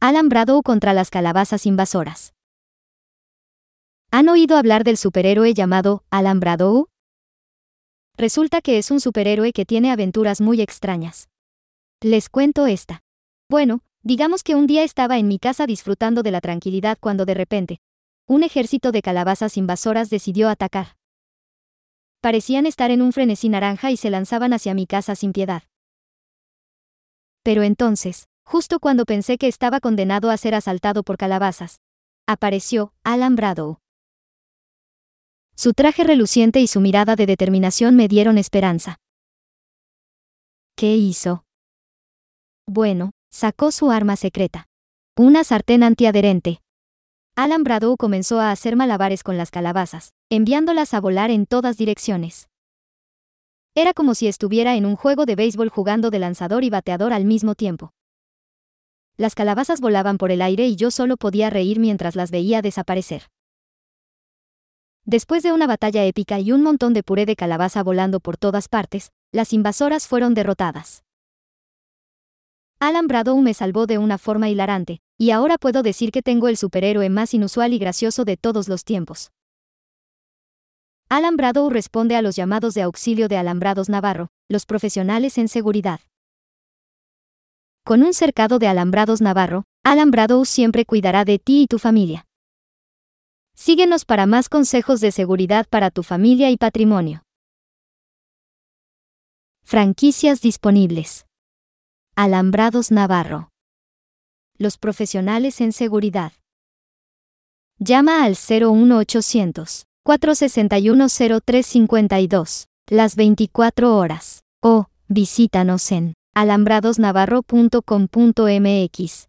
Alambrado contra las calabazas invasoras. ¿Han oído hablar del superhéroe llamado Alambrado? Resulta que es un superhéroe que tiene aventuras muy extrañas. Les cuento esta. Bueno, digamos que un día estaba en mi casa disfrutando de la tranquilidad cuando de repente, un ejército de calabazas invasoras decidió atacar. Parecían estar en un frenesí naranja y se lanzaban hacia mi casa sin piedad. Pero entonces, justo cuando pensé que estaba condenado a ser asaltado por calabazas, apareció Alambrado. Su traje reluciente y su mirada de determinación me dieron esperanza. ¿Qué hizo? Bueno, sacó su arma secreta. Una sartén antiadherente. Alambrado comenzó a hacer malabares con las calabazas, enviándolas a volar en todas direcciones. Era como si estuviera en un juego de béisbol jugando de lanzador y bateador al mismo tiempo. Las calabazas volaban por el aire y yo solo podía reír mientras las veía desaparecer. Después de una batalla épica y un montón de puré de calabaza volando por todas partes, las invasoras fueron derrotadas. Alan Bradow me salvó de una forma hilarante, y ahora puedo decir que tengo el superhéroe más inusual y gracioso de todos los tiempos. Alan Bradow responde a los llamados de auxilio de Alambrados Navarro, los profesionales en seguridad. Con un cercado de Alambrados Navarro, Alan Bradow siempre cuidará de ti y tu familia. Síguenos para más consejos de seguridad para tu familia y patrimonio. Franquicias disponibles. Alambrados Navarro. Los profesionales en seguridad. Llama al 01800 461 0352 las 24 horas o visítanos en alambradosnavarro.com.mx.